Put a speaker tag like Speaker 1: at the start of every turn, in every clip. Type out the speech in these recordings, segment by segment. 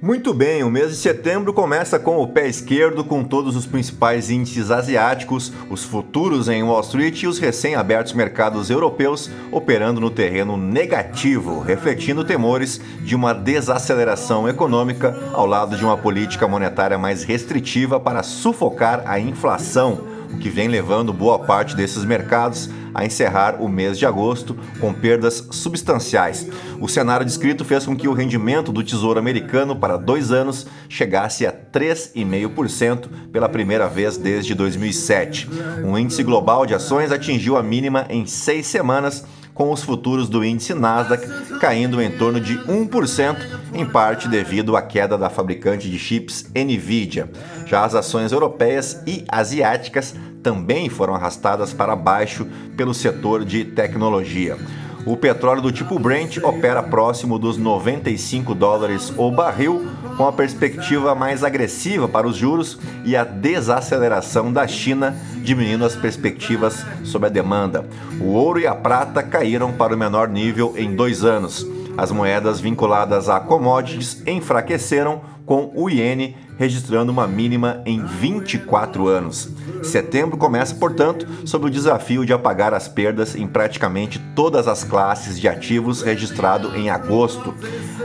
Speaker 1: Muito bem, o mês de setembro começa com o pé esquerdo, com todos os principais índices asiáticos, os futuros em Wall Street e os recém-abertos mercados europeus operando no terreno negativo, refletindo temores de uma desaceleração econômica ao lado de uma política monetária mais restritiva para sufocar a inflação, o que vem levando boa parte desses mercados a encerrar o mês de agosto com perdas substanciais. O cenário descrito fez com que o rendimento do Tesouro Americano para dois anos chegasse a 3,5% pela primeira vez desde 2007. O índice global de ações atingiu a mínima em seis semanas com os futuros do índice Nasdaq caindo em torno de 1%, em parte devido à queda da fabricante de chips Nvidia. Já as ações europeias e asiáticas também foram arrastadas para baixo pelo setor de tecnologia. O petróleo do tipo Brent opera próximo dos 95 dólares o barril, com a perspectiva mais agressiva para os juros e a desaceleração da China, diminuindo as perspectivas sobre a demanda. O ouro e a prata caíram para o menor nível em dois anos. As moedas vinculadas a commodities enfraqueceram, com o iene registrando uma mínima em 24 anos. Setembro começa, portanto, sob o desafio de apagar as perdas em praticamente todas as classes de ativos registrado em agosto.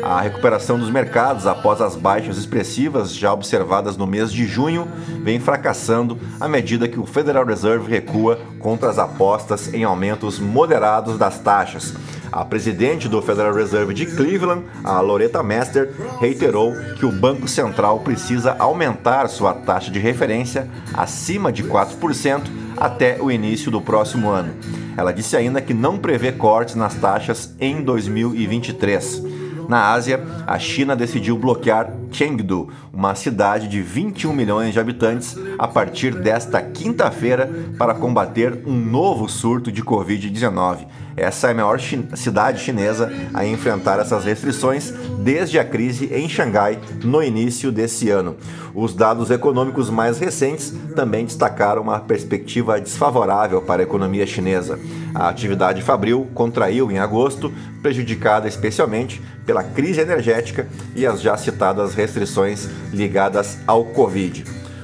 Speaker 1: A recuperação dos mercados após as baixas expressivas já observadas no mês de junho vem fracassando à medida que o Federal Reserve recua contra as apostas em aumentos moderados das taxas. A presidente do Federal Reserve de Cleveland, a Loretta Mester, reiterou que o Banco Central precisa aumentar sua taxa de referência acima de 4% até o início do próximo ano. Ela disse ainda que não prevê cortes nas taxas em 2023. Na Ásia, a China decidiu bloquear Chengdu, uma cidade de 21 milhões de habitantes, a partir desta quinta-feira para combater um novo surto de Covid-19. Essa é a maior cidade chinesa a enfrentar essas restrições desde a crise em Xangai no início desse ano. Os dados econômicos mais recentes também destacaram uma perspectiva desfavorável para a economia chinesa. A atividade fabril contraiu em agosto, prejudicada especialmente pela crise energética e as já citadas restrições ligadas ao Covid.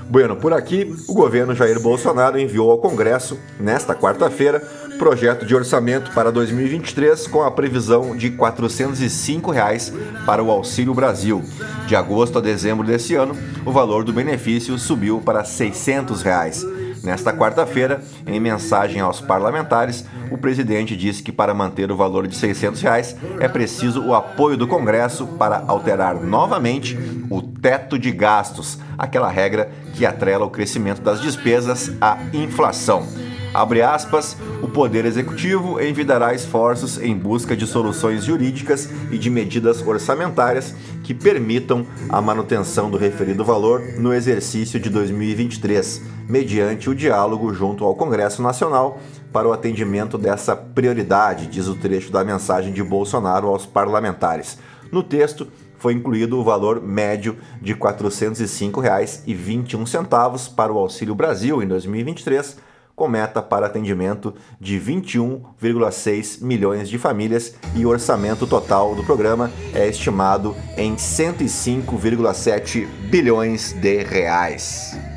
Speaker 1: Bueno, por aqui, o governo Jair Bolsonaro enviou ao Congresso, nesta quarta-feira, projeto de orçamento para 2023 com a previsão de 405 reais para o Auxílio Brasil. De agosto a dezembro desse ano, o valor do benefício subiu para 600 reais. Nesta quarta-feira, em mensagem aos parlamentares, o presidente disse que para manter o valor de 600 reais, é preciso o apoio do Congresso para alterar novamente o teto de gastos, aquela regra que atrela o crescimento das despesas à inflação. Abre aspas, o Poder Executivo envidará esforços em busca de soluções jurídicas e de medidas orçamentárias que permitam a manutenção do referido valor no exercício de 2023, mediante o diálogo junto ao Congresso Nacional para o atendimento dessa prioridade, diz o trecho da mensagem de Bolsonaro aos parlamentares. No texto, foi incluído o valor médio de R$ 405,21 para o Auxílio Brasil em 2023 com meta para atendimento de 21,6 milhões de famílias e o orçamento total do programa é estimado em 105,7 bilhões de reais.